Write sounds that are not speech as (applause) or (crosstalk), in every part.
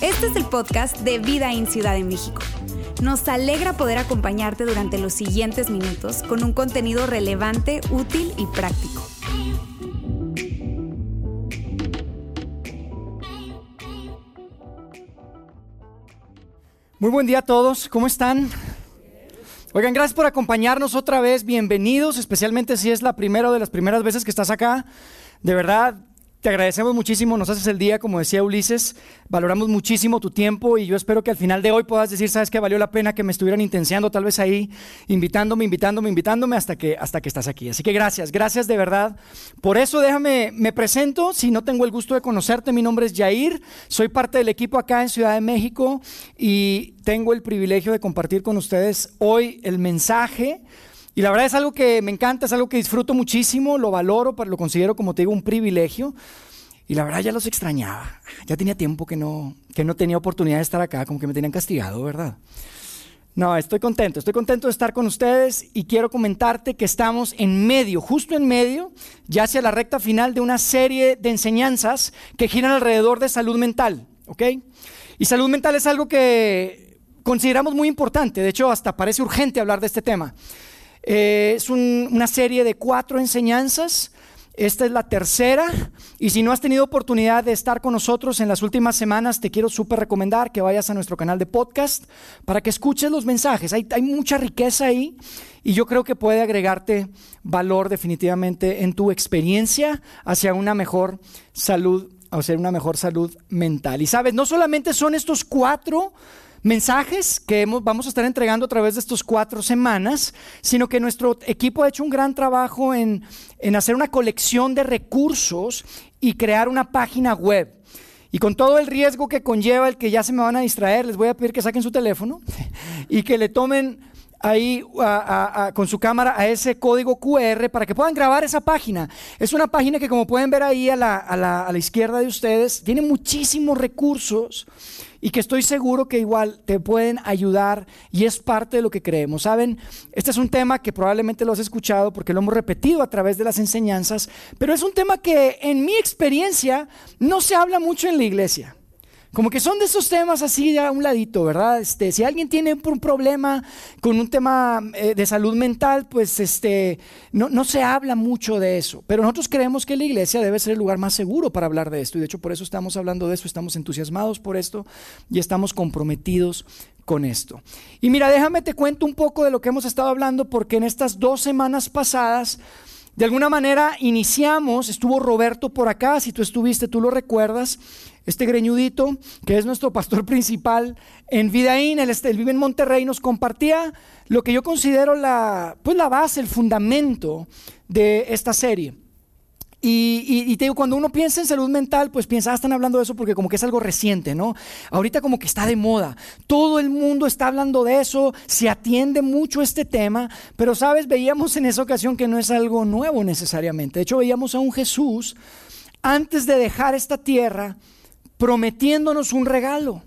Este es el podcast de Vida en Ciudad de México. Nos alegra poder acompañarte durante los siguientes minutos con un contenido relevante, útil y práctico. Muy buen día a todos, ¿cómo están? Oigan, gracias por acompañarnos otra vez, bienvenidos, especialmente si es la primera o de las primeras veces que estás acá. De verdad, te agradecemos muchísimo, nos haces el día, como decía Ulises, valoramos muchísimo tu tiempo y yo espero que al final de hoy puedas decir, sabes que valió la pena que me estuvieran intenciando, tal vez ahí, invitándome, invitándome, invitándome hasta que, hasta que estás aquí. Así que gracias, gracias de verdad. Por eso déjame, me presento, si no tengo el gusto de conocerte, mi nombre es Jair, soy parte del equipo acá en Ciudad de México y tengo el privilegio de compartir con ustedes hoy el mensaje y la verdad es algo que me encanta, es algo que disfruto muchísimo, lo valoro, lo considero, como te digo, un privilegio. Y la verdad ya los extrañaba. Ya tenía tiempo que no, que no tenía oportunidad de estar acá, como que me tenían castigado, ¿verdad? No, estoy contento, estoy contento de estar con ustedes y quiero comentarte que estamos en medio, justo en medio, ya hacia la recta final de una serie de enseñanzas que giran alrededor de salud mental, ¿ok? Y salud mental es algo que consideramos muy importante, de hecho hasta parece urgente hablar de este tema. Eh, es una serie de cuatro enseñanzas. Esta es la tercera. Y si no has tenido oportunidad de estar con nosotros en las últimas semanas, te quiero súper recomendar que vayas a nuestro canal de podcast para que escuches los mensajes. Hay, hay mucha riqueza ahí y yo creo que puede agregarte valor definitivamente en tu experiencia hacia una mejor salud, hacia una mejor salud mental. Y sabes, no solamente son estos cuatro mensajes que vamos a estar entregando a través de estas cuatro semanas, sino que nuestro equipo ha hecho un gran trabajo en, en hacer una colección de recursos y crear una página web. Y con todo el riesgo que conlleva el que ya se me van a distraer, les voy a pedir que saquen su teléfono (laughs) y que le tomen ahí con su cámara a ese código QR para que puedan grabar esa página. Es una página que como pueden ver ahí a la, la, a la izquierda de ustedes, tiene muchísimos recursos y que estoy seguro que igual te pueden ayudar y es parte de lo que creemos. Saben, este es un tema que probablemente lo has escuchado porque lo hemos repetido a través de las enseñanzas, pero es un tema que en mi experiencia no se habla mucho en la iglesia. Como que son de esos temas así a un ladito, ¿verdad? Este, si alguien tiene un problema con un tema eh, de salud mental, pues este, no, no, se habla mucho de eso. Pero nosotros creemos que la iglesia debe ser el lugar más seguro para hablar de esto. Y de hecho por eso estamos hablando de esto, estamos entusiasmados por esto y estamos comprometidos con esto. Y mira, déjame te cuento un poco de lo que hemos estado hablando porque en estas dos semanas pasadas de alguna manera iniciamos, estuvo Roberto por acá, si tú estuviste, tú lo recuerdas, este greñudito, que es nuestro pastor (laughs) principal en Vidaín, él, él, vive en Monterrey, nos compartía lo que yo considero la, pues la base, el fundamento de esta serie. Y, te digo, cuando uno piensa en salud mental, pues piensa, ah, están hablando de eso porque como que es algo reciente, ¿no? Ahorita como que está de moda. Todo el mundo está hablando de eso, se atiende mucho este tema, pero sabes, veíamos en esa ocasión que no es algo nuevo necesariamente. De hecho, veíamos a un Jesús antes de dejar esta tierra prometiéndonos un regalo.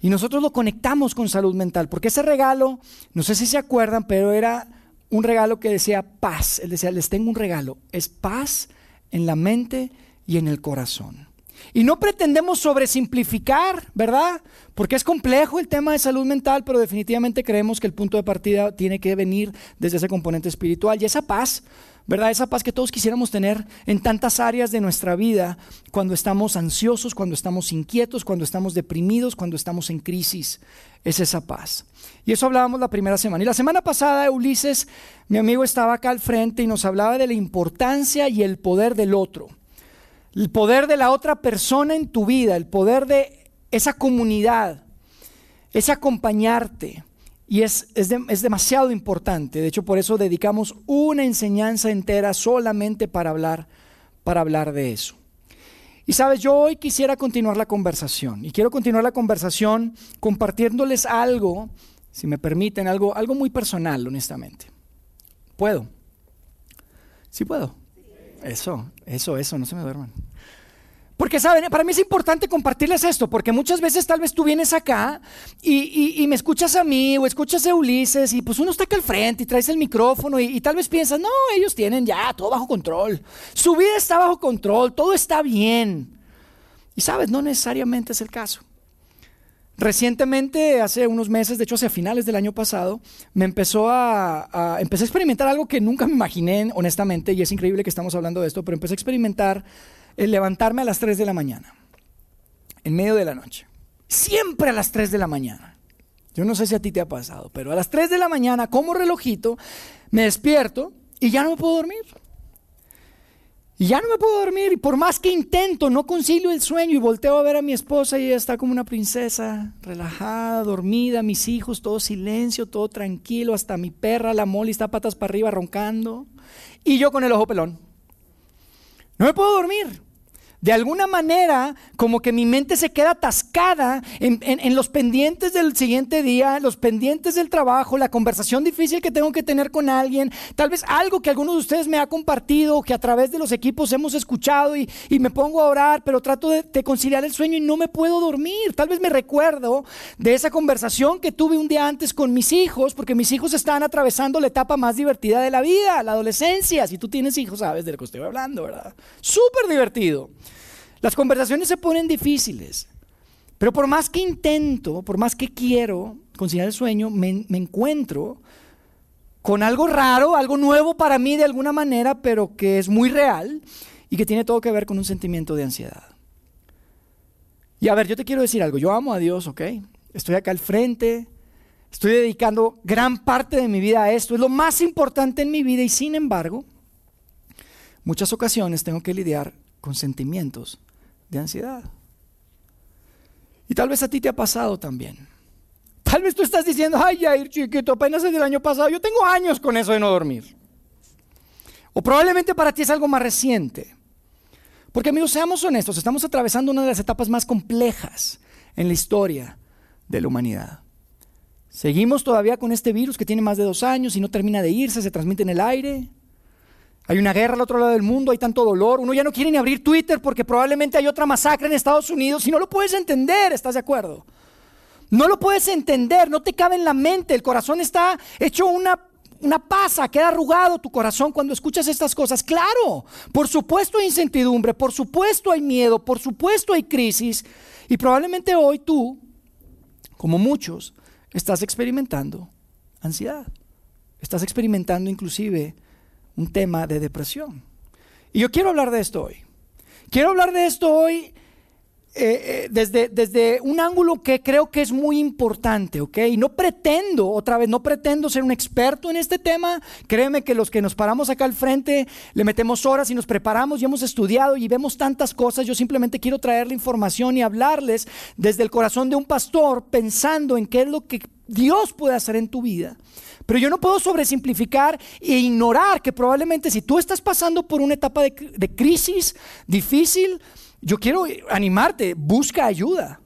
Y nosotros lo conectamos con salud mental, porque ese regalo, no sé si se acuerdan, pero era un regalo que decía paz. Él decía, les tengo un regalo, es paz en la mente y en el corazón. Y no pretendemos sobresimplificar, ¿verdad? Porque es complejo el tema de salud mental, pero definitivamente creemos que el punto de partida tiene que venir desde ese componente espiritual. Y esa paz, ¿verdad? Esa paz que todos quisiéramos tener en tantas áreas de nuestra vida, cuando estamos ansiosos, cuando estamos inquietos, cuando estamos deprimidos, cuando estamos en crisis, es esa paz. Y eso hablábamos la primera semana. Y la semana pasada, Ulises, mi amigo, estaba acá al frente y nos hablaba de la importancia y el poder del otro. El poder de la otra persona en tu vida, el poder de esa comunidad, ese acompañarte. Y es, es, demasiado importante. De hecho, por eso dedicamos una enseñanza entera solamente para hablar, para hablar de eso. Y sabes, yo hoy quisiera continuar la conversación. Y quiero continuar la conversación compartiéndoles algo, si me permiten, algo, algo muy personal, honestamente. ¿Puedo? Sí puedo. Eso, eso, eso, no se me duerman. Porque, ¿saben? Para mí es importante compartirles esto, porque muchas veces tal vez tú vienes acá y, me escuchas a mí o escuchas a Ulises y pues uno está acá al frente y traes el micrófono y, y, tal vez piensas, no, ellos tienen ya todo bajo control. Su vida está bajo control, todo está bien. Y sabes, no necesariamente es el caso. Recientemente, hace unos meses, de hecho hacia finales del año pasado, me empezó a, empecé a experimentar algo que nunca me imaginé, honestamente, y es increíble que estamos hablando de esto, pero empecé a experimentar el levantarme a las 3 de la mañana, en medio de la noche. Siempre a las 3 de la mañana. Yo no sé si a ti te ha pasado, pero a las 3 de la mañana, como relojito, me despierto y ya no me puedo dormir. Y ya no me puedo dormir y por más que intento no concilio el sueño y volteo a ver a mi esposa y ella está como una princesa, relajada, dormida, mis hijos, todo silencio, todo tranquilo, hasta mi perra, la Molly, está patas para arriba roncando y yo con el ojo pelón. No me puedo dormir. De alguna manera, como que mi mente se queda atascada en, los pendientes del siguiente día, los pendientes del trabajo, la conversación difícil que tengo que tener con alguien, tal vez algo que alguno de ustedes me ha compartido, que a través de los equipos hemos escuchado y, me pongo a orar, pero trato de, de, conciliar el sueño y no me puedo dormir. Tal vez me recuerdo de esa conversación que tuve un día antes con mis hijos, porque mis hijos están atravesando la etapa más divertida de la vida, la adolescencia. Si tú tienes hijos, sabes de lo que estoy hablando, ¿verdad? Súper divertido. Las conversaciones se ponen difíciles, pero por más que intento, por más que quiero conciliar el sueño, me, encuentro con algo raro, algo nuevo para mí de alguna manera, pero que es muy real y que tiene todo que ver con un sentimiento de ansiedad. Y a ver, yo te quiero decir algo, yo amo a Dios, ¿ok? Estoy acá al frente, estoy dedicando gran parte de mi vida a esto, es lo más importante en mi vida y sin embargo, muchas ocasiones tengo que lidiar con sentimientos de ansiedad. Y tal vez a ti te ha pasado también. Tal vez tú estás diciendo, ay, Jair, chiquito, apenas es del año pasado. Yo tengo años con eso de no dormir. O probablemente para ti es algo más reciente. Porque amigos, seamos honestos, estamos atravesando una de las etapas más complejas en la historia de la humanidad. Seguimos todavía con este virus que tiene más de dos años y no termina de irse, se transmite en el aire. Hay una guerra al otro lado del mundo, hay tanto dolor. Uno ya no quiere ni abrir Twitter porque probablemente hay otra masacre en Estados Unidos y no lo puedes entender, ¿estás de acuerdo? No lo puedes entender, no te cabe en la mente. El corazón está hecho una, una pasa, queda arrugado tu corazón cuando escuchas estas cosas. Claro, por supuesto hay incertidumbre, por supuesto hay miedo, por supuesto hay crisis. Y probablemente hoy tú, como muchos, estás experimentando ansiedad. Estás experimentando inclusive un tema de depresión. Y yo quiero hablar de esto hoy. Quiero hablar de esto hoy eh, eh, desde, desde un ángulo que creo que es muy importante, ¿ok? Y no pretendo, otra vez, no pretendo ser un experto en este tema. Créeme que los que nos paramos acá al frente, le metemos horas y nos preparamos y hemos estudiado y vemos tantas cosas. Yo simplemente quiero traer la información y hablarles desde el corazón de un pastor, pensando en qué es lo que Dios puede hacer en tu vida. Pero yo no puedo sobresimplificar e ignorar que probablemente si tú estás pasando por una etapa de, crisis difícil, yo quiero animarte, busca ayuda.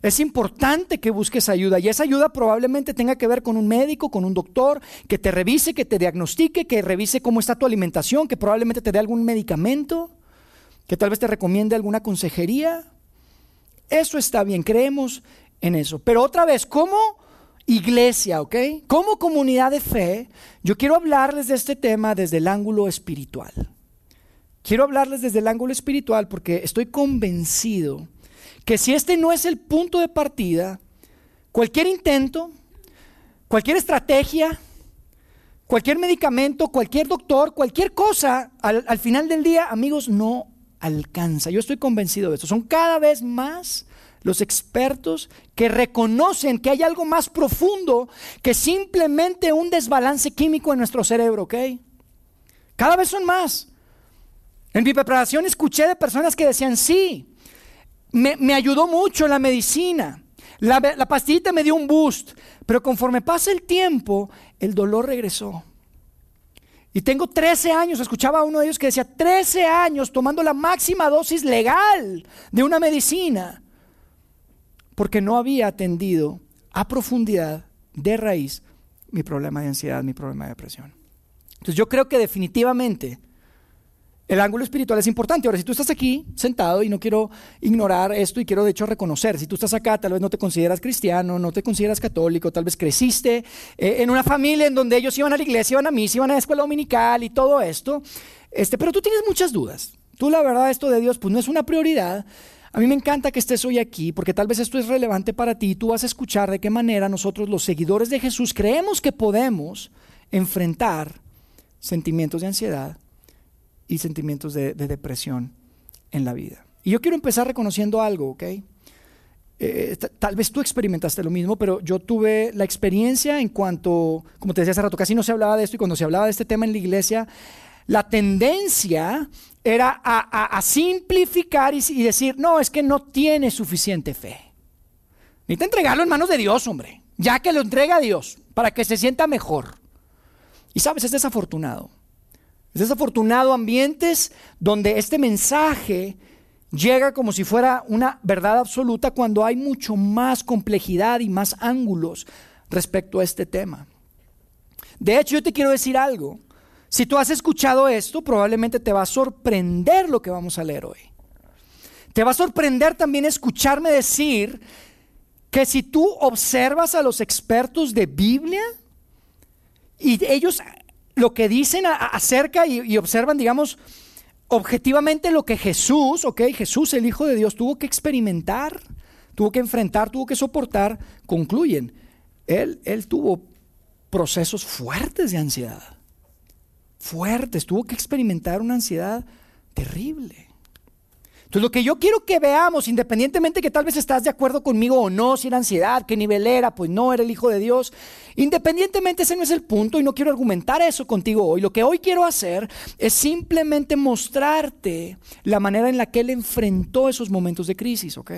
Es importante que busques ayuda y esa ayuda probablemente tenga que ver con un médico, con un doctor, que te revise, que te diagnostique, que revise cómo está tu alimentación, que probablemente te dé algún medicamento, que tal vez te recomiende alguna consejería. Eso está bien, creemos en eso. Pero otra vez, ¿cómo iglesia, ¿ok? Como comunidad de fe, yo quiero hablarles de este tema desde el ángulo espiritual. Quiero hablarles desde el ángulo espiritual porque estoy convencido que si este no es el punto de partida, cualquier intento, cualquier estrategia, cualquier medicamento, cualquier doctor, cualquier cosa, al, al final del día, amigos, no alcanza. Yo estoy convencido de eso. Son cada vez más los expertos que reconocen que hay algo más profundo que simplemente un desbalance químico en nuestro cerebro, ¿ok? Cada vez son más. En mi preparación escuché de personas que decían, sí, me, ayudó mucho la medicina, la, la pastillita me dio un boost, pero conforme pasa el tiempo, el dolor regresó. Y tengo 13 años, escuchaba a uno de ellos que decía, 13 años tomando la máxima dosis legal de una medicina porque no había atendido a profundidad, de raíz, mi problema de ansiedad, mi problema de depresión. Entonces yo creo que definitivamente el ángulo espiritual es importante. Ahora, si tú estás aquí sentado y no quiero ignorar esto y quiero de hecho reconocer, si tú estás acá, tal vez no te consideras cristiano, no te consideras católico, tal vez creciste eh, en una familia en donde ellos iban a la iglesia, iban a misa, iban a la escuela dominical y todo esto, este, pero tú tienes muchas dudas. Tú la verdad esto de Dios pues no es una prioridad. A mí me encanta que estés hoy aquí porque tal vez esto es relevante para ti y tú vas a escuchar de qué manera nosotros los seguidores de Jesús creemos que podemos enfrentar sentimientos de ansiedad y sentimientos de, depresión en la vida. Y yo quiero empezar reconociendo algo, ¿ok? Eh, tal vez tú experimentaste lo mismo, pero yo tuve la experiencia en cuanto, como te decía hace rato, casi no se hablaba de esto y cuando se hablaba de este tema en la iglesia, la tendencia era a, simplificar y, y, decir, no, es que no tiene suficiente fe. Necesita entregarlo en manos de Dios, hombre, ya que lo entrega a Dios, para que se sienta mejor. Y sabes, es desafortunado. Es desafortunado ambientes donde este mensaje llega como si fuera una verdad absoluta cuando hay mucho más complejidad y más ángulos respecto a este tema. De hecho, yo te quiero decir algo. Si tú has escuchado esto, probablemente te va a sorprender lo que vamos a leer hoy. Te va a sorprender también escucharme decir que si tú observas a los expertos de Biblia y ellos lo que dicen acerca y, observan, digamos, objetivamente lo que Jesús, ok, Jesús, el Hijo de Dios, tuvo que experimentar, tuvo que enfrentar, tuvo que soportar, concluyen, él, él tuvo procesos fuertes de ansiedad, tuvo que experimentar una ansiedad terrible. Entonces lo que yo quiero que veamos, independientemente que tal vez estás de acuerdo conmigo o no, si era ansiedad, qué nivel era, pues no era el Hijo de Dios, independientemente ese no es el punto y no quiero argumentar eso contigo hoy. Lo que hoy quiero hacer es simplemente mostrarte la manera en la que Él enfrentó esos momentos de crisis, ¿ok?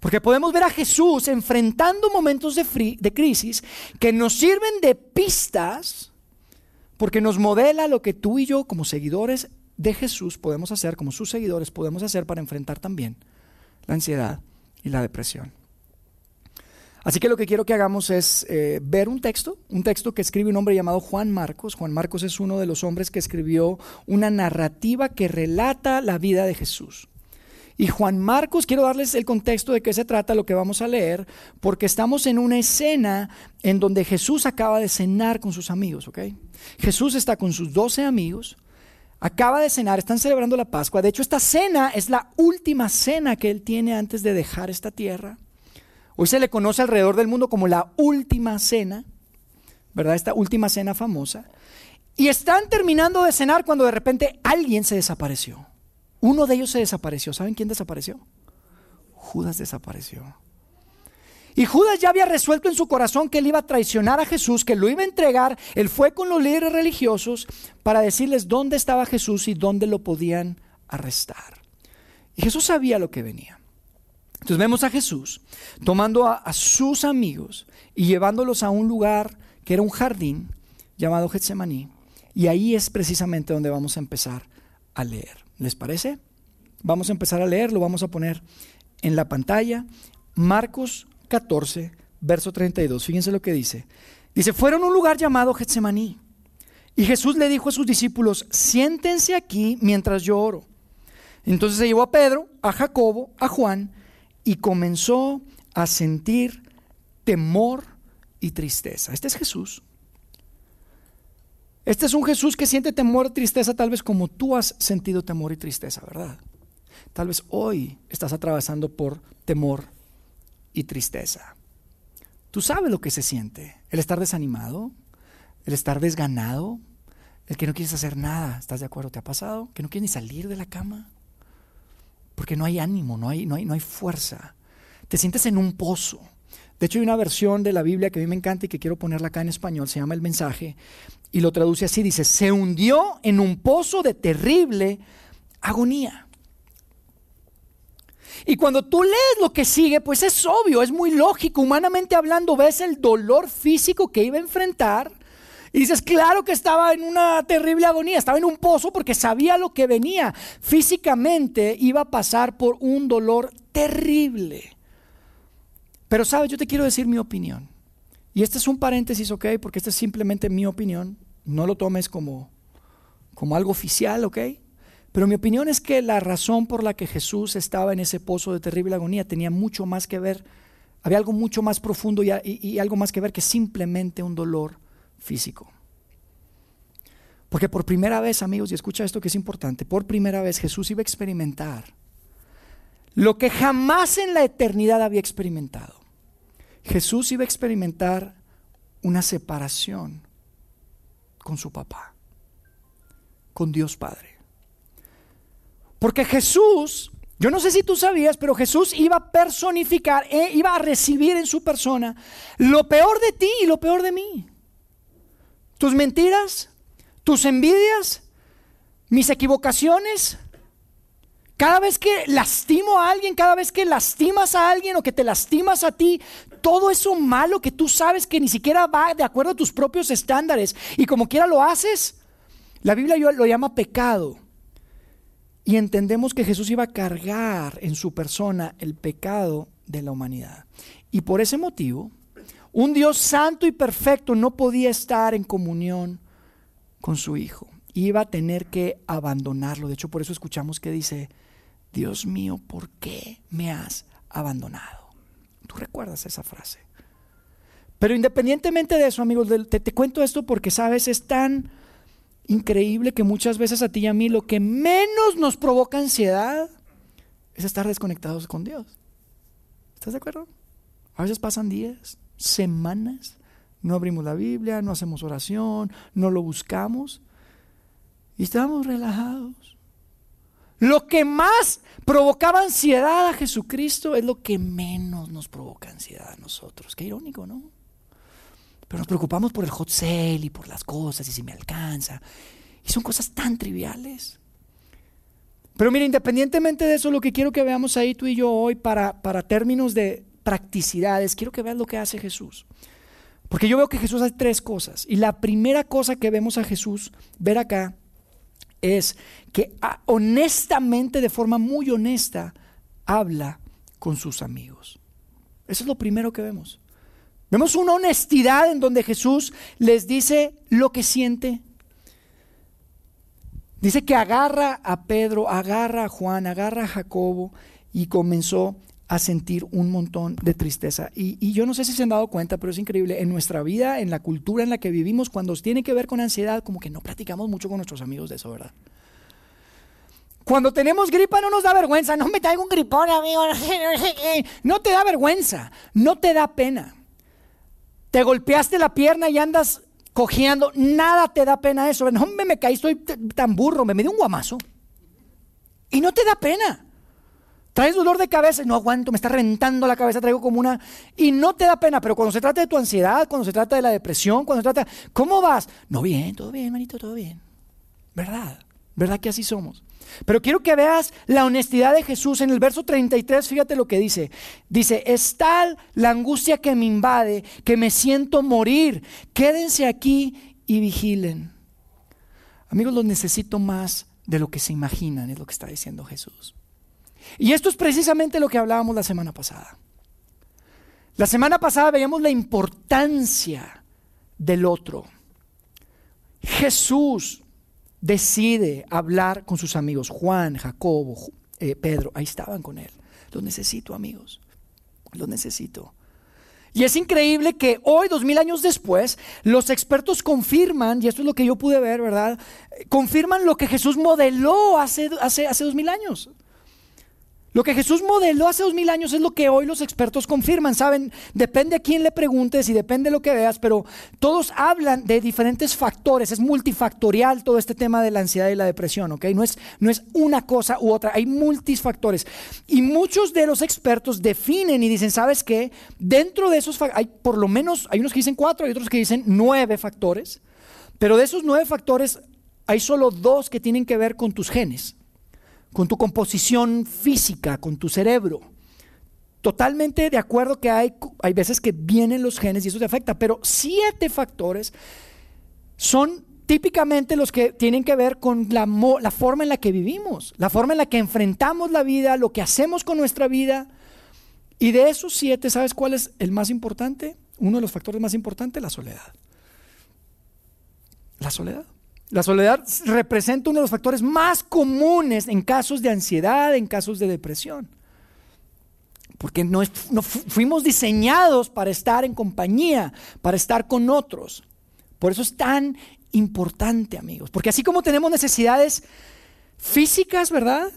Porque podemos ver a Jesús enfrentando momentos de, de crisis que nos sirven de pistas porque nos modela lo que tú y yo como seguidores de Jesús podemos hacer, como sus seguidores podemos hacer para enfrentar también la ansiedad y la depresión. Así que lo que quiero que hagamos es eh, ver un texto, un texto que escribe un hombre llamado Juan Marcos. Juan Marcos es uno de los hombres que escribió una narrativa que relata la vida de Jesús. Y Juan Marcos, quiero darles el contexto de qué se trata lo que vamos a leer, porque estamos en una escena en donde Jesús acaba de cenar con sus amigos, ¿ok? Jesús está con sus doce amigos, acaba de cenar, están celebrando la Pascua. De hecho, esta cena es la última cena que él tiene antes de dejar esta tierra. Hoy se le conoce alrededor del mundo como la última cena, ¿verdad? Esta última cena famosa. Y están terminando de cenar cuando de repente alguien se desapareció. Uno de ellos se desapareció. ¿Saben quién desapareció? Judas desapareció. Y Judas ya había resuelto en su corazón que él iba a traicionar a Jesús, que lo iba a entregar. Él fue con los líderes religiosos para decirles dónde estaba Jesús y dónde lo podían arrestar. Y Jesús sabía lo que venía. Entonces vemos a Jesús tomando a, sus amigos y llevándolos a un lugar que era un jardín llamado Getsemaní. Y ahí es precisamente donde vamos a empezar a leer. ¿Les parece? Vamos a empezar a leer, lo vamos a poner en la pantalla. Marcos 14, verso 32. Fíjense lo que dice. Dice, fueron a un lugar llamado Getsemaní. Y Jesús le dijo a sus discípulos, siéntense aquí mientras yo oro. Entonces se llevó a Pedro, a Jacobo, a Juan, y comenzó a sentir temor y tristeza. Este es Jesús. Este es un Jesús que siente temor y tristeza tal vez como tú has sentido temor y tristeza, ¿verdad? Tal vez hoy estás atravesando por temor y tristeza. Tú sabes lo que se siente, el estar desanimado, el estar desganado, el que no quieres hacer nada, ¿estás de acuerdo? ¿Te ha pasado? Que no quieres ni salir de la cama, porque no hay ánimo, no hay, no hay, no hay fuerza. Te sientes en un pozo. De hecho, hay una versión de la Biblia que a mí me encanta y que quiero ponerla acá en español, se llama El mensaje, y lo traduce así, dice, se hundió en un pozo de terrible agonía. Y cuando tú lees lo que sigue, pues es obvio, es muy lógico, humanamente hablando, ves el dolor físico que iba a enfrentar. Y dices, claro que estaba en una terrible agonía, estaba en un pozo porque sabía lo que venía. Físicamente iba a pasar por un dolor terrible. Pero sabes, yo te quiero decir mi opinión. Y este es un paréntesis, ¿ok? Porque esta es simplemente mi opinión. No lo tomes como, como algo oficial, ¿ok? Pero mi opinión es que la razón por la que Jesús estaba en ese pozo de terrible agonía tenía mucho más que ver, había algo mucho más profundo y, y algo más que ver que simplemente un dolor físico. Porque por primera vez, amigos, y escucha esto que es importante, por primera vez Jesús iba a experimentar lo que jamás en la eternidad había experimentado. Jesús iba a experimentar una separación con su papá, con Dios Padre. Porque Jesús, yo no sé si tú sabías, pero Jesús iba a personificar, e iba a recibir en su persona lo peor de ti y lo peor de mí. Tus mentiras, tus envidias, mis equivocaciones. Cada vez que lastimo a alguien, cada vez que lastimas a alguien o que te lastimas a ti, todo eso malo que tú sabes que ni siquiera va de acuerdo a tus propios estándares y como quiera lo haces, la Biblia lo llama pecado. Y entendemos que Jesús iba a cargar en su persona el pecado de la humanidad. Y por ese motivo, un Dios santo y perfecto no podía estar en comunión con su hijo. Iba a tener que abandonarlo. De hecho, por eso escuchamos que dice, Dios mío, ¿por qué me has abandonado? Tú recuerdas esa frase. Pero independientemente de eso, amigos, te, te cuento esto porque, sabes, es tan increíble que muchas veces a ti y a mí lo que menos nos provoca ansiedad es estar desconectados con Dios. ¿Estás de acuerdo? A veces pasan días, semanas, no abrimos la Biblia, no hacemos oración, no lo buscamos y estamos relajados. Lo que más provocaba ansiedad a Jesucristo es lo que menos nos provoca ansiedad a nosotros. Qué irónico, ¿no? Pero nos preocupamos por el hot sale y por las cosas y si me alcanza. Y son cosas tan triviales. Pero mira, independientemente de eso, lo que quiero que veamos ahí tú y yo hoy para, para términos de practicidades, quiero que veas lo que hace Jesús. Porque yo veo que Jesús hace tres cosas. Y la primera cosa que vemos a Jesús ver acá es que ah, honestamente, de forma muy honesta, habla con sus amigos. Eso es lo primero que vemos. Vemos una honestidad en donde Jesús les dice lo que siente. Dice que agarra a Pedro, agarra a Juan, agarra a Jacobo y comenzó a sentir un montón de tristeza. Y, yo no sé si se han dado cuenta, pero es increíble. En nuestra vida, en la cultura en la que vivimos, cuando tiene que ver con ansiedad, como que no platicamos mucho con nuestros amigos de eso, ¿verdad? Cuando tenemos gripa no nos da vergüenza. No me traigo un gripón, amigo. (laughs) No te da vergüenza. No te da pena. Te golpeaste la pierna y andas cojeando. Nada te da pena eso. No me, me caí, estoy tan burro. Me, me dio un guamazo. Y no te da pena. Traes dolor de cabeza, no aguanto, me está reventando la cabeza, traigo como una... Y no te da pena, pero cuando se trata de tu ansiedad, cuando se trata de la depresión, cuando se trata... ¿Cómo vas? No, bien, todo bien, manito, todo bien. ¿Verdad? ¿Verdad que así somos? Pero quiero que veas la honestidad de Jesús en el verso 33, fíjate lo que dice. Dice, es tal la angustia que me invade, que me siento morir. Quédense aquí y vigilen. Amigos, los necesito más de lo que se imaginan, es lo que está diciendo Jesús. Y esto es precisamente lo que hablábamos la semana pasada. La semana pasada veíamos la importancia del otro. Jesús decide hablar con sus amigos, Juan, Jacobo, eh, Pedro, ahí estaban con él. Los necesito, amigos, los necesito. Y es increíble que hoy, dos mil años después, los expertos confirman, y esto es lo que yo pude ver, ¿verdad? Confirman lo que Jesús modeló hace, hace dos mil años. Lo que Jesús modeló hace dos mil años es lo que hoy los expertos confirman. Saben, depende a quién le preguntes y depende de lo que veas, pero todos hablan de diferentes factores. Es multifactorial todo este tema de la ansiedad y la depresión, ¿ok? No es, no es una cosa u otra, hay multifactores. Y muchos de los expertos definen y dicen, ¿sabes qué? Dentro de esos, hay por lo menos, hay unos que dicen cuatro y otros que dicen nueve factores, pero de esos nueve factores hay solo dos que tienen que ver con tus genes con tu composición física, con tu cerebro. Totalmente de acuerdo que hay, hay veces que vienen los genes y eso te afecta, pero siete factores son típicamente los que tienen que ver con la, la, forma en la que vivimos, la forma en la que enfrentamos la vida, lo que hacemos con nuestra vida. Y de esos siete, ¿sabes cuál es el más importante? Uno de los factores más importantes, la soledad. La soledad. La soledad representa uno de los factores más comunes en casos de ansiedad, en casos de depresión. Porque no, no fuimos diseñados para estar en compañía, para estar con otros. Por eso es tan importante, amigos. Porque así como tenemos necesidades físicas, ¿verdad?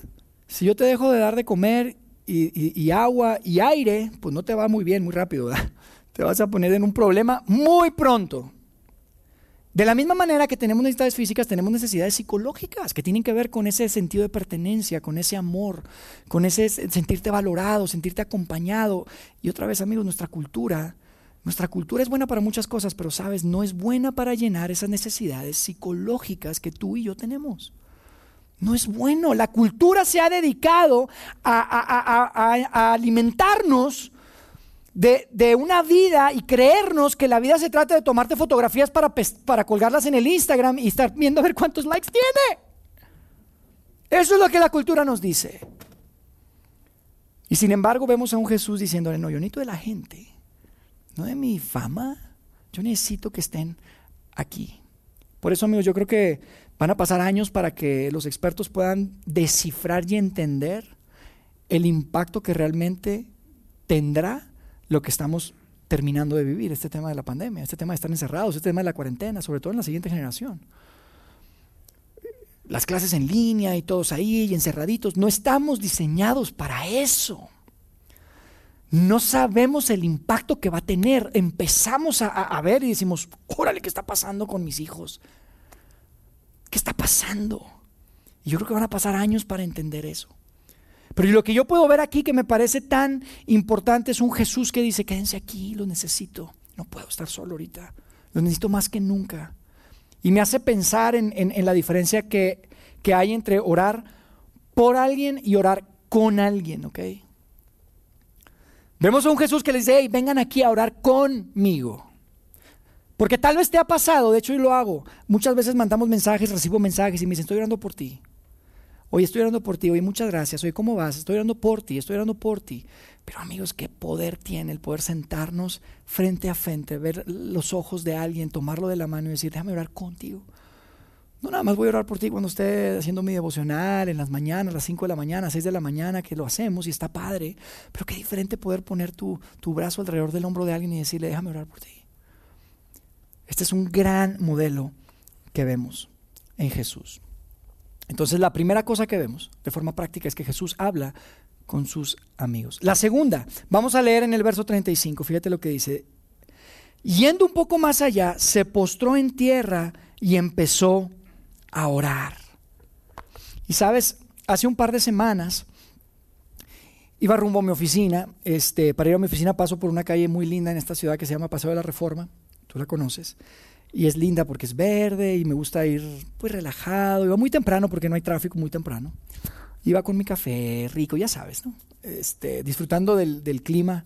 Si yo te dejo de dar de comer y, agua y aire, pues no te va muy bien, muy rápido, ¿verdad? (laughs) Te vas a poner en un problema muy pronto. De la misma manera que tenemos necesidades físicas, tenemos necesidades psicológicas que tienen que ver con ese sentido de pertenencia, con ese amor, con ese sentirte valorado, sentirte acompañado. Y otra vez, amigos, nuestra cultura, nuestra cultura es buena para muchas cosas, pero sabes, no es buena para llenar esas necesidades psicológicas que tú y yo tenemos. No es bueno. La cultura se ha dedicado a, alimentarnos de, una vida y creernos que la vida se trata de tomarte fotografías para, para colgarlas en el Instagram y estar viendo a ver cuántos likes tiene. Eso es lo que la cultura nos dice. Y sin embargo vemos a un Jesús diciéndole, no, yo necesito de la gente, no de mi fama, yo necesito que estén aquí. Por eso, amigos, yo creo que Van a pasar años para que los expertos puedan descifrar y entender el impacto que realmente tendrá lo que estamos terminando de vivir, este tema de la pandemia, este tema de estar encerrados, este tema de la cuarentena, sobre todo en la siguiente generación. Las clases en línea y todos ahí y encerraditos, no estamos diseñados para eso. No sabemos el impacto que va a tener. Empezamos a, ver y decimos, órale, ¿qué está pasando con mis hijos? ¿Qué está pasando? Y yo creo que van a pasar años para entender eso. Pero lo que yo puedo ver aquí que me parece tan importante es un Jesús que dice, quédense aquí, lo necesito. No puedo estar solo ahorita. Lo necesito más que nunca. Y me hace pensar en, la diferencia que, que, hay entre orar por alguien y orar con alguien, ¿ok? Vemos a un Jesús que les dice, hey, vengan aquí a orar conmigo. Porque tal vez te ha pasado, de hecho yo lo hago. Muchas veces mandamos mensajes, recibo mensajes y me dicen, estoy orando por ti. Hoy estoy orando por ti, oye, muchas gracias. Oye, ¿cómo vas? Estoy orando por ti, estoy orando por ti. Pero amigos, qué poder tiene el poder sentarnos frente a frente, ver los ojos de alguien, tomarlo de la mano y decir, déjame orar contigo. No nada más voy a orar por ti cuando esté haciendo mi devocional en las mañanas, a las 5 de la mañana, 6 de la mañana, que lo hacemos y está padre. Pero qué diferente poder poner tu, tu brazo alrededor del hombro de alguien y decirle, déjame orar por ti. Este es un gran modelo que vemos en Jesús. Entonces la primera cosa que vemos de forma práctica es que Jesús habla con sus amigos. La segunda, vamos a leer en el verso 35, fíjate lo que dice. Yendo un poco más allá, se postró en tierra y empezó a orar. Y sabes, hace un par de semanas iba rumbo a mi oficina, este, para ir a mi oficina paso por una calle muy linda en esta ciudad que se llama Paseo de la Reforma, tú la conoces. Y es linda porque es verde y me gusta ir pues relajado. Iba muy temprano porque no hay tráfico muy temprano. Iba con mi café rico, ya sabes, ¿no? Este, disfrutando del, del clima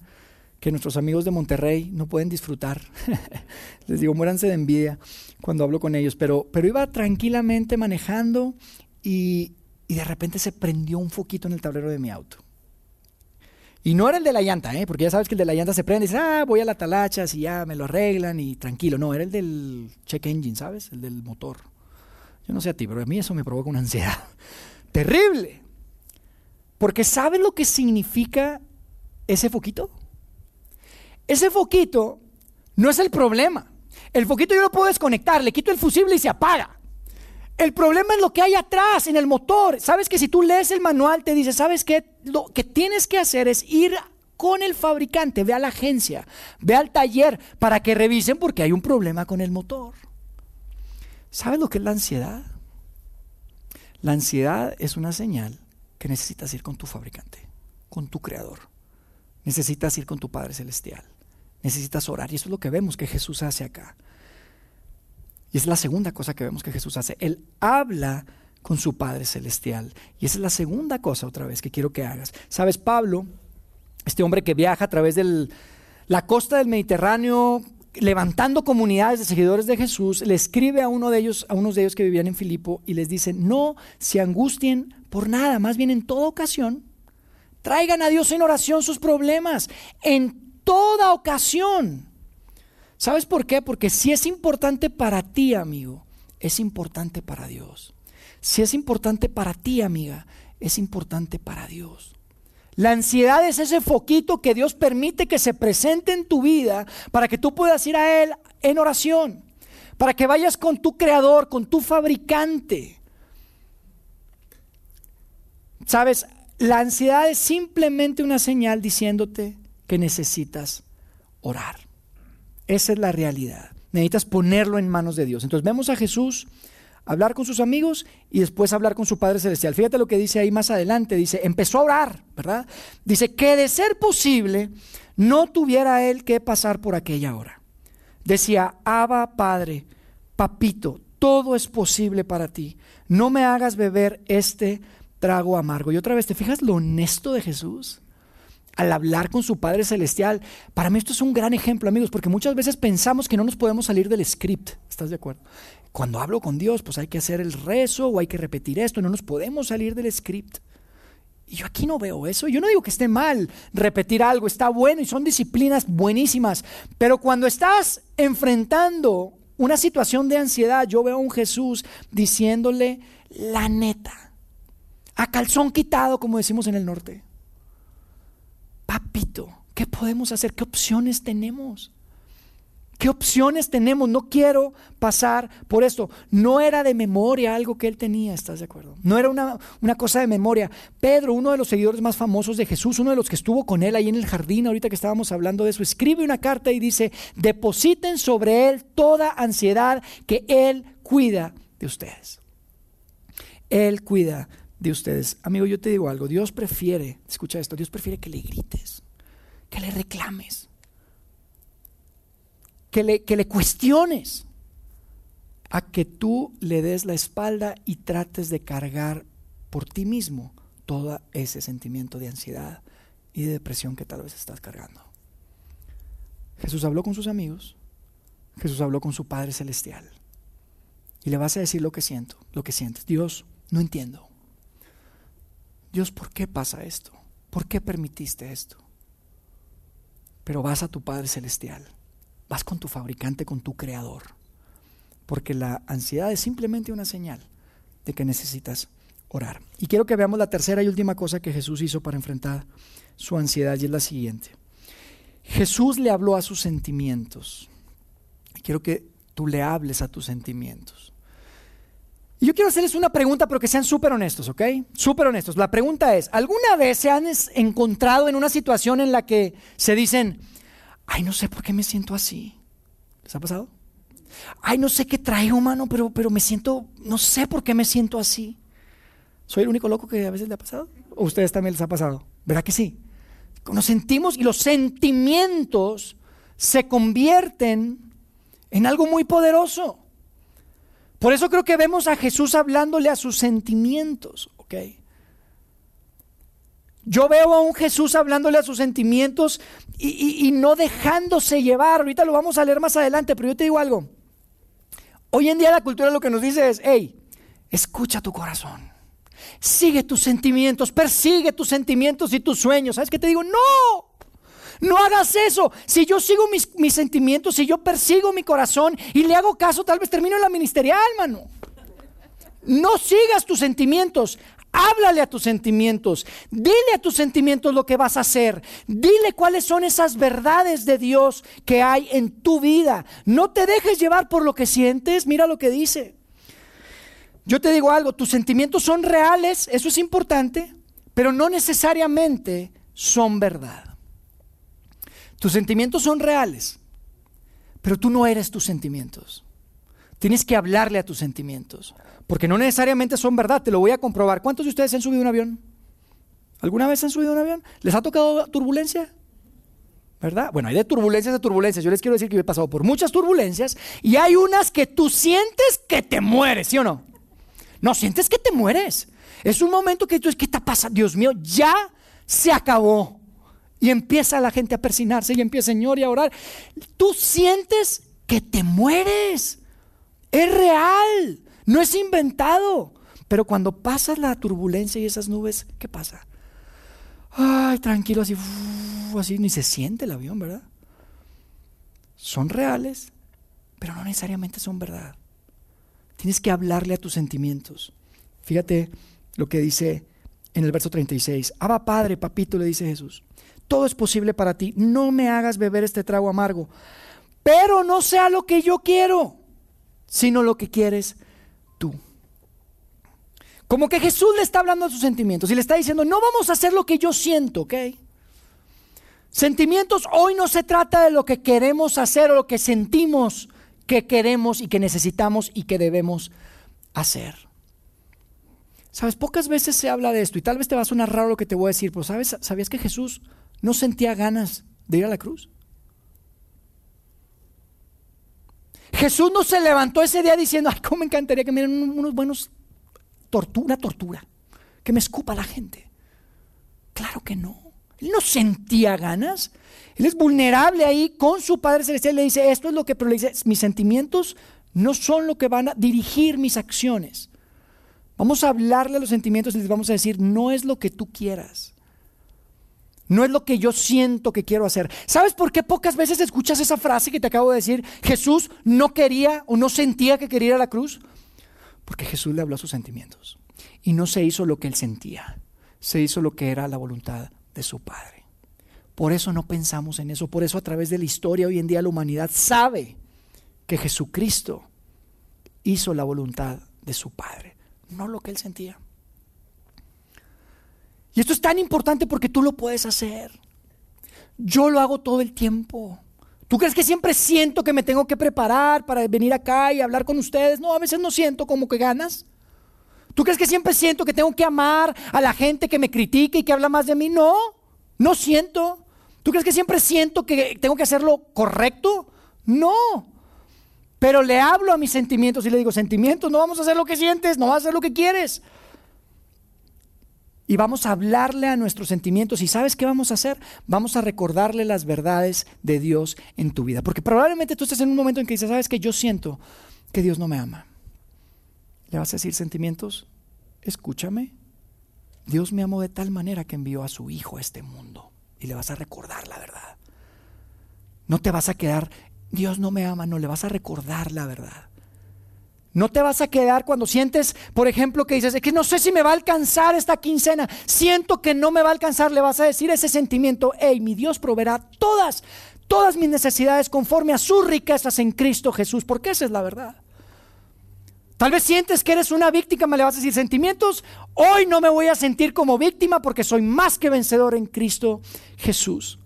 que nuestros amigos de Monterrey no pueden disfrutar. (laughs) Les digo, muéranse de envidia cuando hablo con ellos. Pero, pero iba tranquilamente manejando y, y de repente se prendió un foquito en el tablero de mi auto. Y no era el de la llanta, ¿eh? porque ya sabes que el de la llanta se prende y dices, ah, voy a la talacha, si ya me lo arreglan y tranquilo. No, era el del check engine, ¿sabes? El del motor. Yo no sé a ti, pero a mí eso me provoca una ansiedad (laughs) terrible. Porque ¿sabes lo que significa ese foquito? Ese foquito no es el problema. El foquito yo lo puedo desconectar, le quito el fusible y se apaga. El problema es lo que hay atrás, en el motor. Sabes que si tú lees el manual, te dice, ¿sabes qué? Lo que tienes que hacer es ir con el fabricante, ve a la agencia, ve al taller para que revisen porque hay un problema con el motor. ¿Sabes lo que es la ansiedad? La ansiedad es una señal que necesitas ir con tu fabricante, con tu creador. Necesitas ir con tu Padre Celestial. Necesitas orar. Y eso es lo que vemos que Jesús hace acá. Y es la segunda cosa que vemos que Jesús hace. Él habla con su Padre Celestial. Y esa es la segunda cosa otra vez que quiero que hagas. Sabes, Pablo, este hombre que viaja a través de la costa del Mediterráneo, levantando comunidades de seguidores de Jesús, le escribe a uno de ellos, a unos de ellos que vivían en Filipo, y les dice: No se angustien por nada, más bien en toda ocasión, traigan a Dios en oración sus problemas. En toda ocasión ¿Sabes por qué? Porque si es importante para ti, amigo, es importante para Dios. Si es importante para ti, amiga, es importante para Dios. La ansiedad es ese foquito que Dios permite que se presente en tu vida para que tú puedas ir a Él en oración, para que vayas con tu creador, con tu fabricante. Sabes, la ansiedad es simplemente una señal diciéndote que necesitas orar. Esa es la realidad. Necesitas ponerlo en manos de Dios. Entonces vemos a Jesús hablar con sus amigos y después hablar con su Padre Celestial. Fíjate lo que dice ahí más adelante. Dice, empezó a orar, ¿verdad? Dice que de ser posible no tuviera él que pasar por aquella hora. Decía, Abba Padre, papito, todo es posible para ti. No me hagas beber este trago amargo. Y otra vez, ¿te fijas lo honesto de Jesús? Al hablar con su Padre Celestial. Para mí esto es un gran ejemplo, amigos, porque muchas veces pensamos que no nos podemos salir del script. ¿Estás de acuerdo? Cuando hablo con Dios, pues hay que hacer el rezo o hay que repetir esto, no nos podemos salir del script. Y yo aquí no veo eso. Yo no digo que esté mal repetir algo, está bueno y son disciplinas buenísimas. Pero cuando estás enfrentando una situación de ansiedad, yo veo a un Jesús diciéndole la neta, a calzón quitado, como decimos en el norte. Papito, ¿qué podemos hacer? ¿Qué opciones tenemos? ¿Qué opciones tenemos? No quiero pasar por esto. No era de memoria algo que él tenía, ¿estás de acuerdo? No era una, una, cosa de memoria. Pedro, uno de los seguidores más famosos de Jesús, uno de los que estuvo con él ahí en el jardín, ahorita que estábamos hablando de eso, escribe una carta y dice, depositen sobre él toda ansiedad que él cuida de ustedes. Él cuida de ustedes. Amigo, yo te digo algo, Dios prefiere, escucha esto, Dios prefiere que le grites, que le reclames que le, cuestiones, a que tú le des la espalda y trates de cargar por ti mismo todo ese sentimiento de ansiedad y de depresión que tal vez estás cargando. Jesús habló con sus amigos, Jesús habló con su Padre Celestial. Y le vas a decir lo que siento, lo que sientes. Dios, no entiendo. Dios, ¿por qué pasa esto? ¿Por qué permitiste esto? Pero vas a tu Padre Celestial Vas con tu fabricante, con tu creador. Porque la ansiedad es simplemente una señal de que necesitas orar. Y quiero que veamos la tercera y última cosa que Jesús hizo para enfrentar su ansiedad y es la siguiente. Jesús le habló a sus sentimientos. Quiero que tú le hables a tus sentimientos. Yo quiero hacerles una pregunta, pero que sean súper honestos, ¿ok? Súper honestos. La pregunta es, ¿alguna vez se han encontrado en una situación en la que se dicen, ay, no sé por qué me siento así. ¿Les ha pasado? Ay, no sé qué traigo, mano, pero, pero me siento, no sé por qué me siento así. ¿Soy el único loco que a veces le ha pasado? ¿O a ustedes también les ha pasado? ¿Verdad que sí? Nos sentimos y los sentimientos se convierten en algo muy poderoso. Por eso creo que vemos a Jesús hablándole a sus sentimientos, ¿ok? Yo veo a un Jesús hablándole a sus sentimientos y, no dejándose llevar. Ahorita lo vamos a leer más adelante, pero yo te digo algo. Hoy en día la cultura lo que nos dice es, hey, escucha tu corazón. Sigue tus sentimientos, persigue tus sentimientos y tus sueños. ¿Sabes qué te digo? No, no hagas eso. Si yo sigo mis, sentimientos, si yo persigo mi corazón y le hago caso, tal vez termino en la ministerial, mano. No sigas tus sentimientos. Háblale a tus sentimientos. Dile a tus sentimientos lo que vas a hacer. Dile cuáles son esas verdades de Dios que hay en tu vida. No te dejes llevar por lo que sientes. Mira lo que dice. Yo te digo algo, tus sentimientos son reales, eso es importante, pero no necesariamente son verdad. Tus sentimientos son reales, pero tú no eres tus sentimientos. Tienes que hablarle a tus sentimientos. Porque no necesariamente son verdad, te lo voy a comprobar. ¿Cuántos de ustedes han subido un avión? ¿Alguna vez han subido un avión? ¿Les ha tocado turbulencia? ¿Verdad? Bueno, hay de turbulencias a turbulencias. Yo les quiero decir que yo he pasado por muchas turbulencias y hay unas que tú sientes que te mueres, ¿sí o no? No, sientes que te mueres. Es un momento que tú es, ¿qué te pasa? Dios mío, ya se acabó. Y empieza la gente a persinarse y empieza, Señor, y a orar. Tú sientes que te mueres. Es real. No es inventado. Pero cuando pasas la turbulencia y esas nubes, ¿qué pasa? Ay, tranquilo, así, así, ni se siente el avión, ¿verdad? Son reales, pero no necesariamente son verdad. Tienes que hablarle a tus sentimientos. Fíjate lo que dice en el verso 36. Abba Padre, papito, le dice Jesús. Todo es posible para ti. No me hagas beber este trago amargo. Pero no sea lo que yo quiero, sino lo que quieres tú. Como que Jesús le está hablando de sus sentimientos y le está diciendo, no vamos a hacer lo que yo siento, ¿ok? Sentimientos, hoy no se trata de lo que queremos hacer o lo que sentimos que queremos y que necesitamos y que debemos hacer. Sabes, pocas veces se habla de esto y tal vez te va a sonar raro lo que te voy a decir, pero ¿sabes? ¿sabías que Jesús no sentía ganas de ir a la cruz? Jesús no se levantó ese día diciendo, ay, cómo me encantaría que me dieran unos buenos tortura, tortura, que me escupa la gente. Claro que no. Él no sentía ganas. Él es vulnerable ahí con su Padre Celestial. Le dice, esto es lo que, pero le dice, mis sentimientos no son lo que van a dirigir mis acciones. Vamos a hablarle a los sentimientos y les vamos a decir, no es lo que tú quieras. No es lo que yo siento que quiero hacer. ¿Sabes por qué pocas veces escuchas esa frase que te acabo de decir? Jesús no quería o no sentía que quería ir a la cruz. Porque Jesús le habló a sus sentimientos. Y no se hizo lo que él sentía. Se hizo lo que era la voluntad de su Padre. Por eso no pensamos en eso. Por eso a través de la historia hoy en día la humanidad sabe que Jesucristo hizo la voluntad de su Padre. No lo que él sentía. Y esto es tan importante porque tú lo puedes hacer. Yo lo hago todo el tiempo. ¿Tú crees que siempre siento que me tengo que preparar para venir acá y hablar con ustedes? No, a veces no siento como que ganas. ¿Tú crees que siempre siento que tengo que amar a la gente que me critique y que habla más de mí? No, no siento. ¿Tú crees que siempre siento que tengo que hacerlo correcto? No. Pero le hablo a mis sentimientos y le digo, sentimientos, no vamos a hacer lo que sientes, no vas a hacer lo que quieres y vamos a hablarle a nuestros sentimientos. ¿Y sabes qué vamos a hacer? Vamos a recordarle las verdades de Dios en tu vida. Porque probablemente tú estés en un momento en que dices, ¿sabes que Yo siento que Dios no me ama. ¿Le vas a decir sentimientos? Escúchame. Dios me amó de tal manera que envió a su Hijo a este mundo. Y le vas a recordar la verdad. No te vas a quedar, Dios no me ama, no, le vas a recordar la verdad. No te vas a quedar cuando sientes, por ejemplo, que dices, es que no sé si me va a alcanzar esta quincena. Siento que no me va a alcanzar. Le vas a decir ese sentimiento, hey, mi Dios proveerá todas, todas mis necesidades conforme a sus riquezas en Cristo Jesús, porque esa es la verdad. Tal vez sientes que eres una víctima, me le vas a decir sentimientos. Hoy no me voy a sentir como víctima porque soy más que vencedor en Cristo Jesús.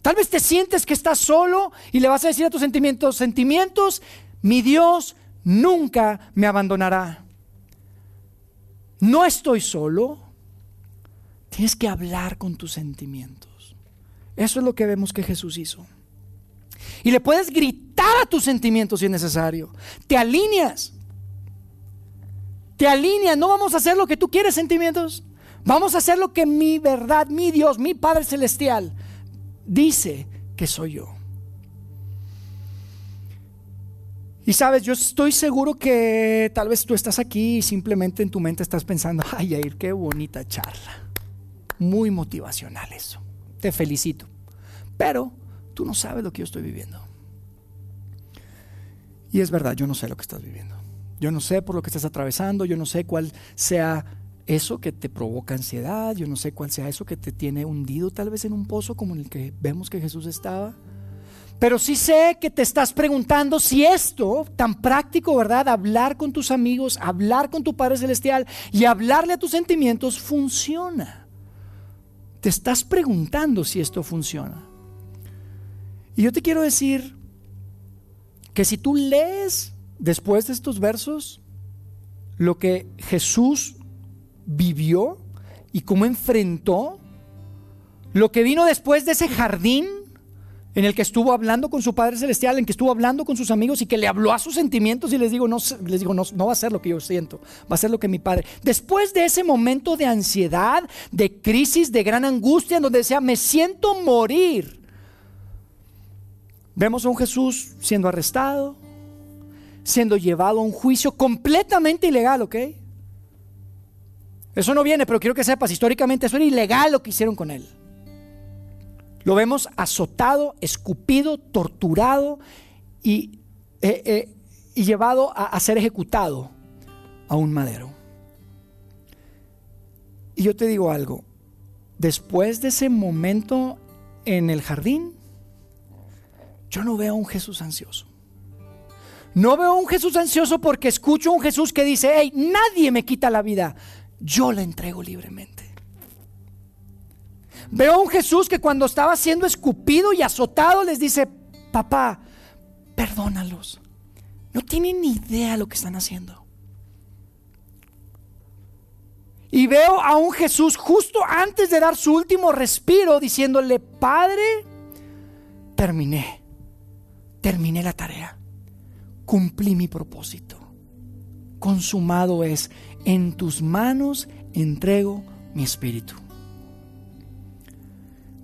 Tal vez te sientes que estás solo y le vas a decir a tus sentimientos, sentimientos, mi Dios nunca me abandonará. No estoy solo. Tienes que hablar con tus sentimientos. Eso es lo que vemos que Jesús hizo. Y le puedes gritar a tus sentimientos si es necesario. Te alineas. Te alineas. No vamos a hacer lo que tú quieres, sentimientos. Vamos a hacer lo que mi verdad, mi Dios, mi Padre Celestial dice que soy yo. Y sabes, yo estoy seguro que tal vez tú estás aquí y simplemente en tu mente estás pensando, ay, Jair, qué bonita charla. Muy motivacional eso. Te felicito. Pero tú no sabes lo que yo estoy viviendo. Y es verdad, yo no sé lo que estás viviendo. Yo no sé por lo que estás atravesando, yo no sé cuál sea eso que te provoca ansiedad, yo no sé cuál sea eso que te tiene hundido tal vez en un pozo como en el que vemos que Jesús estaba. Pero sí sé que te estás preguntando si esto, tan práctico, ¿verdad? Hablar con tus amigos, hablar con tu Padre Celestial y hablarle a tus sentimientos funciona. Te estás preguntando si esto funciona. Y yo te quiero decir que si tú lees después de estos versos lo que Jesús vivió y cómo enfrentó, lo que vino después de ese jardín en el que estuvo hablando con su Padre Celestial, en que estuvo hablando con sus amigos y que le habló a sus sentimientos y les digo, no, les digo, no, no va a ser lo que yo siento, va a ser lo que mi Padre. Después de ese momento de ansiedad, de crisis, de gran angustia, en donde decía, me siento morir, vemos a un Jesús siendo arrestado, siendo llevado a un juicio completamente ilegal, ¿ok? Eso no viene, pero quiero que sepas, históricamente eso era ilegal lo que hicieron con él. Lo vemos azotado, escupido, torturado y, eh, eh, y llevado a, ser ejecutado a un madero. Y yo te digo algo, después de ese momento en el jardín, yo no veo a un Jesús ansioso. No veo a un Jesús ansioso porque escucho a un Jesús que dice, hey, nadie me quita la vida, yo la entrego libremente. Veo a un Jesús que cuando estaba siendo escupido y azotado les dice, papá, perdónalos. No tienen ni idea lo que están haciendo. Y veo a un Jesús justo antes de dar su último respiro diciéndole, Padre, terminé, terminé la tarea, cumplí mi propósito, consumado es, en tus manos entrego mi espíritu.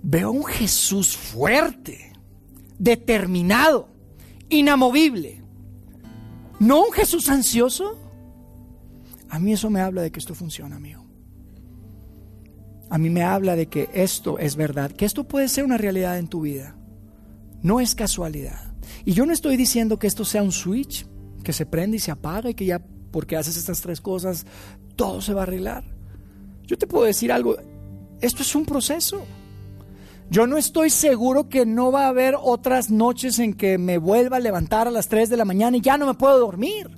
Veo a un Jesús fuerte, determinado, inamovible. ¿No un Jesús ansioso? A mí eso me habla de que esto funciona, amigo a mí me habla de que esto es verdad, que esto puede ser una realidad en tu vida. No es casualidad. Y yo no estoy diciendo que esto sea un switch que se prende y se apaga y que ya porque haces estas tres cosas todo se va a arreglar. Yo te puedo decir algo, esto es un proceso. Yo no estoy seguro que no va a haber otras noches en que me vuelva a levantar a las 3 de la mañana y ya no me puedo dormir.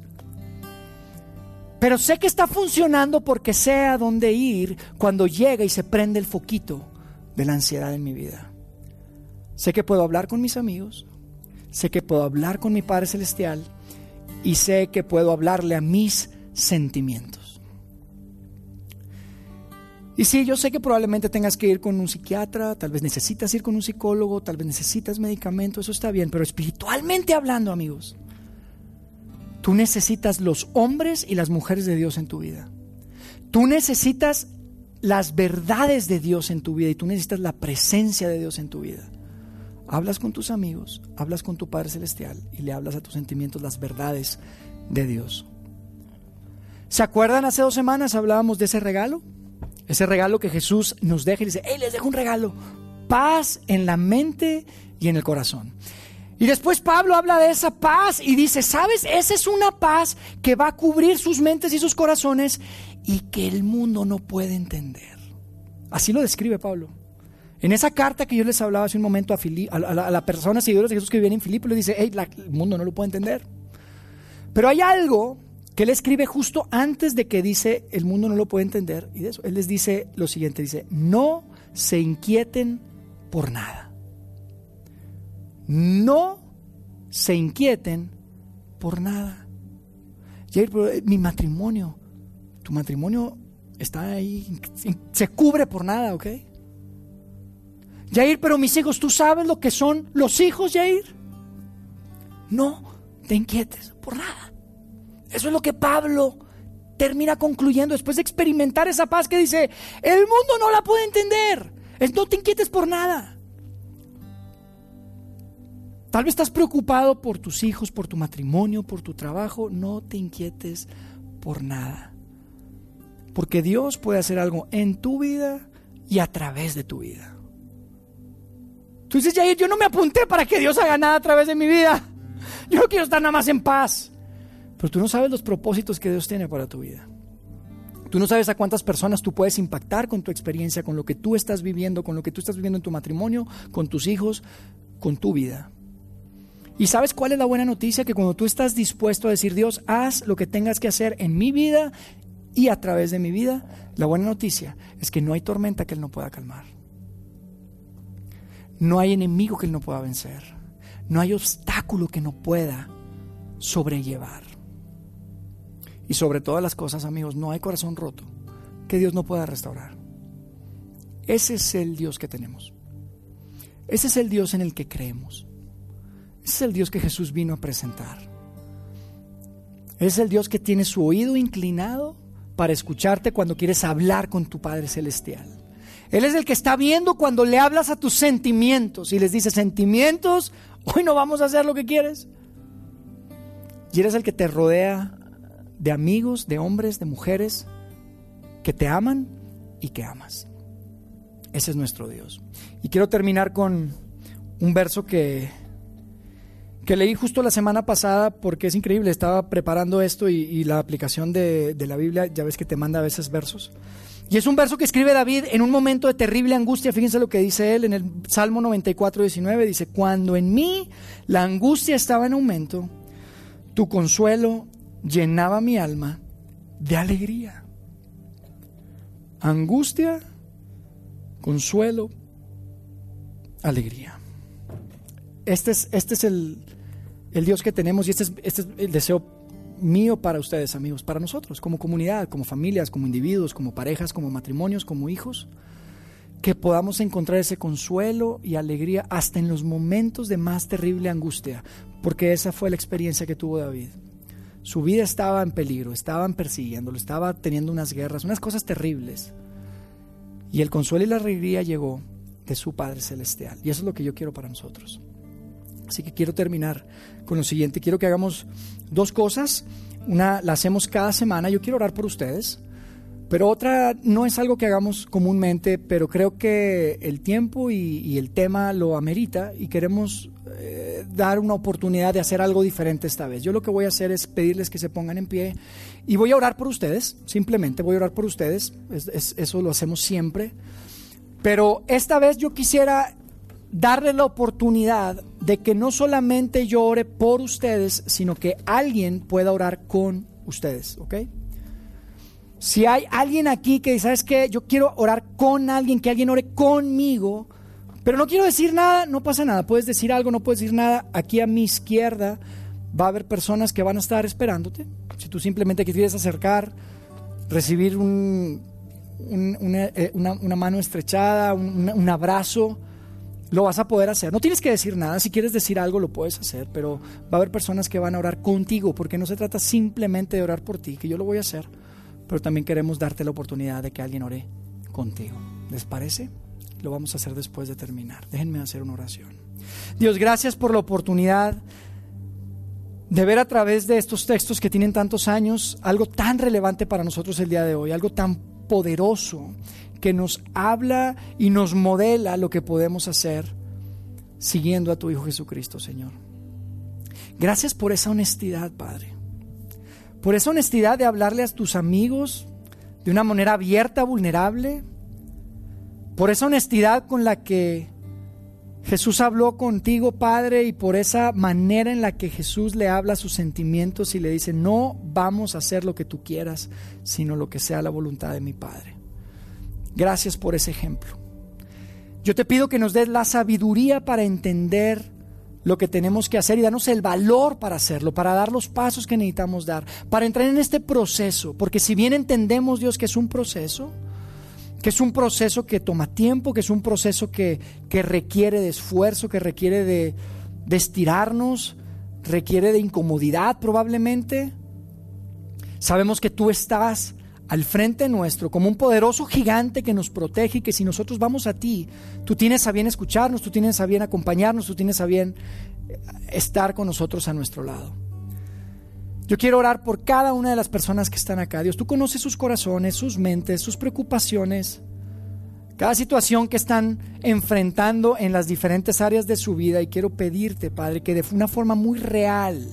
Pero sé que está funcionando porque sé a dónde ir cuando llega y se prende el foquito de la ansiedad en mi vida. Sé que puedo hablar con mis amigos, sé que puedo hablar con mi Padre Celestial y sé que puedo hablarle a mis sentimientos. Y sí, yo sé que probablemente tengas que ir con un psiquiatra, tal vez necesitas ir con un psicólogo, tal vez necesitas medicamento, eso está bien, pero espiritualmente hablando, amigos, Tú necesitas los hombres y las mujeres de Dios en tu vida. Tú necesitas las verdades de Dios en tu vida y tú necesitas la presencia de Dios en tu vida. Hablas con tus amigos, hablas con tu Padre Celestial y le hablas a tus sentimientos las verdades de Dios. ¿Se acuerdan hace dos semanas hablábamos de ese regalo? Ese regalo que Jesús nos deja y dice, hey, les dejo un regalo, paz en la mente y en el corazón. Y después Pablo habla de esa paz y dice, ¿sabes? Esa es una paz que va a cubrir sus mentes y sus corazones y que el mundo no puede entender. Así lo describe Pablo. En esa carta que yo les hablaba hace un momento a, la, persona seguidora de Jesús que vivían en Filipo, le dice, hey, el mundo no lo puede entender. Pero hay algo que él escribe justo antes de que dice, el mundo no lo puede entender. Y de eso, él les dice lo siguiente, dice, no se inquieten por nada no se inquieten por nada. Jair, eh, mi matrimonio, tu matrimonio está ahí, se cubre por nada, ¿ok? Jair, pero mis hijos, ¿tú sabes lo que son los hijos, Jair? No te inquietes por nada. Eso es lo que Pablo termina concluyendo después de experimentar esa paz que dice, el mundo no la puede entender. no te inquietes por nada. Tal vez estás preocupado por tus hijos, por tu matrimonio, por tu trabajo. No te inquietes por nada. Porque Dios puede hacer algo en tu vida y a través de tu vida. Tú dices, Jair, yo no me apunté para que Dios haga nada a través de mi vida. Yo quiero estar nada más en paz. Pero tú no sabes los propósitos que Dios tiene para tu vida. Tú no sabes a cuántas personas tú puedes impactar con tu experiencia, con lo que tú estás viviendo, con lo que tú estás viviendo en tu matrimonio, con tus hijos, con tu vida. Y sabes cuál es la buena noticia? Que cuando tú estás dispuesto a decir, Dios, haz lo que tengas que hacer en mi vida y a través de mi vida, la buena noticia es que no hay tormenta que Él no pueda calmar. No hay enemigo que Él no pueda vencer. No hay obstáculo que no pueda sobrellevar. Y sobre todas las cosas, amigos, no hay corazón roto que Dios no pueda restaurar. Ese es el Dios que tenemos. Ese es el Dios en el que creemos. Ese es el Dios que Jesús vino a presentar. Es el Dios que tiene su oído inclinado para escucharte cuando quieres hablar con tu Padre Celestial. Él es el que está viendo cuando le hablas a tus sentimientos y les dice, sentimientos, hoy no vamos a hacer lo que quieres. Y eres el que te rodea de amigos, de hombres, de mujeres que te aman y que amas. Ese es nuestro Dios. Y quiero terminar con un verso que que leí justo la semana pasada porque es increíble, estaba preparando esto y, la aplicación de, de, la Biblia, ya ves que te manda a veces versos. Y es un verso que escribe David en un momento de terrible angustia, fíjense lo que dice él en el Salmo 94, 19, dice, cuando en mí la angustia estaba en aumento, tu consuelo llenaba mi alma de alegría. Angustia, consuelo, alegría. Este es, este es el, el Dios que tenemos y este es, este es el deseo mío para ustedes, amigos, para nosotros, como comunidad, como familias, como individuos, como parejas, como matrimonios, como hijos, que podamos encontrar ese consuelo y alegría hasta en los momentos de más terrible angustia, porque esa fue la experiencia que tuvo David. Su vida estaba en peligro, estaban persiguiéndolo, estaba teniendo unas guerras, unas cosas terribles. Y el consuelo y la alegría llegó de su Padre Celestial. Y eso es lo que yo quiero para nosotros. Así que quiero terminar con lo siguiente. Quiero que hagamos dos cosas. Una la hacemos cada semana. Yo quiero orar por ustedes. Pero otra no es algo que hagamos comúnmente, pero creo que el tiempo y, el tema lo amerita y queremos eh, dar una oportunidad de hacer algo diferente esta vez. Yo lo que voy a hacer es pedirles que se pongan en pie y voy a orar por ustedes, simplemente voy a orar por ustedes, eso lo hacemos siempre. Pero esta vez yo quisiera darle la oportunidad de que no solamente yo ore por ustedes, sino que alguien pueda orar con ustedes, ¿ok? Si hay alguien aquí que dice, ¿sabes qué? Yo quiero orar con alguien, que alguien ore conmigo, pero no quiero decir nada, no pasa nada. Puedes decir algo, no puedes decir nada. Aquí a mi izquierda va a haber personas que van a estar esperándote. Si tú simplemente quieres acercar, recibir un, eh, una, mano estrechada, un abrazo, lo vas a poder hacer. No tienes que decir nada, si quieres decir algo lo puedes hacer, pero va a haber personas que van a orar contigo, porque no se trata simplemente de orar por ti, que yo lo voy a hacer, pero también queremos darte la oportunidad de que alguien ore contigo. ¿Les parece? Lo vamos a hacer después de terminar. Déjenme hacer una oración. Dios, gracias por la oportunidad de ver a través de estos textos que tienen tantos años algo tan relevante para nosotros el día de hoy, algo tan poderoso que nos habla y nos modela lo que podemos hacer siguiendo a tu Hijo Jesucristo, Señor. Gracias por esa honestidad, Padre. Por esa honestidad de hablarle a tus amigos de una manera abierta, vulnerable. Por esa honestidad con la que Jesús habló contigo, Padre, y por esa manera en la que Jesús le habla sus sentimientos y le dice, no vamos a hacer lo que tú quieras, sino lo que sea la voluntad de mi Padre. Gracias por ese ejemplo. Yo te pido que nos des la sabiduría para entender lo que tenemos que hacer y darnos el valor para hacerlo, para dar los pasos que necesitamos dar, para entrar en este proceso, porque si bien entendemos Dios que es un proceso, que es un proceso que toma tiempo, que es un proceso que, requiere de esfuerzo, que requiere de, de estirarnos, requiere de incomodidad probablemente, sabemos que tú estás al frente nuestro como un poderoso gigante que nos protege y que si nosotros vamos a ti, tú tienes a bien escucharnos, tú tienes a bien acompañarnos, tú tienes a bien eh, estar con nosotros a nuestro lado. Yo quiero orar por cada una de las personas que están acá. Dios, tú conoces sus corazones, sus mentes, sus preocupaciones, cada situación que están enfrentando en las diferentes áreas de su vida y quiero pedirte, Padre, que de una forma muy real,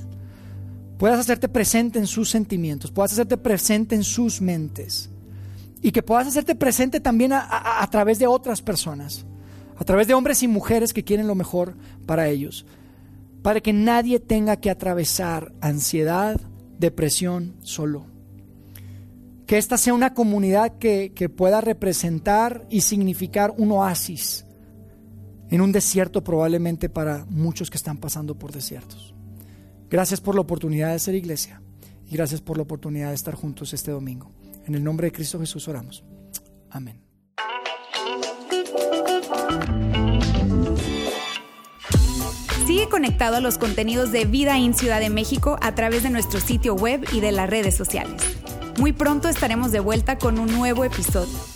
puedas hacerte presente en sus sentimientos, puedas hacerte presente en sus mentes y que puedas hacerte presente también a, través de otras personas, a través de hombres y mujeres que quieren lo mejor para ellos, para que nadie tenga que atravesar ansiedad, depresión solo. Que esta sea una comunidad que, pueda representar y significar un oasis en un desierto probablemente para muchos que están pasando por desiertos. Gracias por la oportunidad de ser iglesia y gracias por la oportunidad de estar juntos este domingo. En el nombre de Cristo Jesús oramos. Amén. Sigue conectado a los contenidos de Vida en Ciudad de México a través de nuestro sitio web y de las redes sociales. Muy pronto estaremos de vuelta con un nuevo episodio.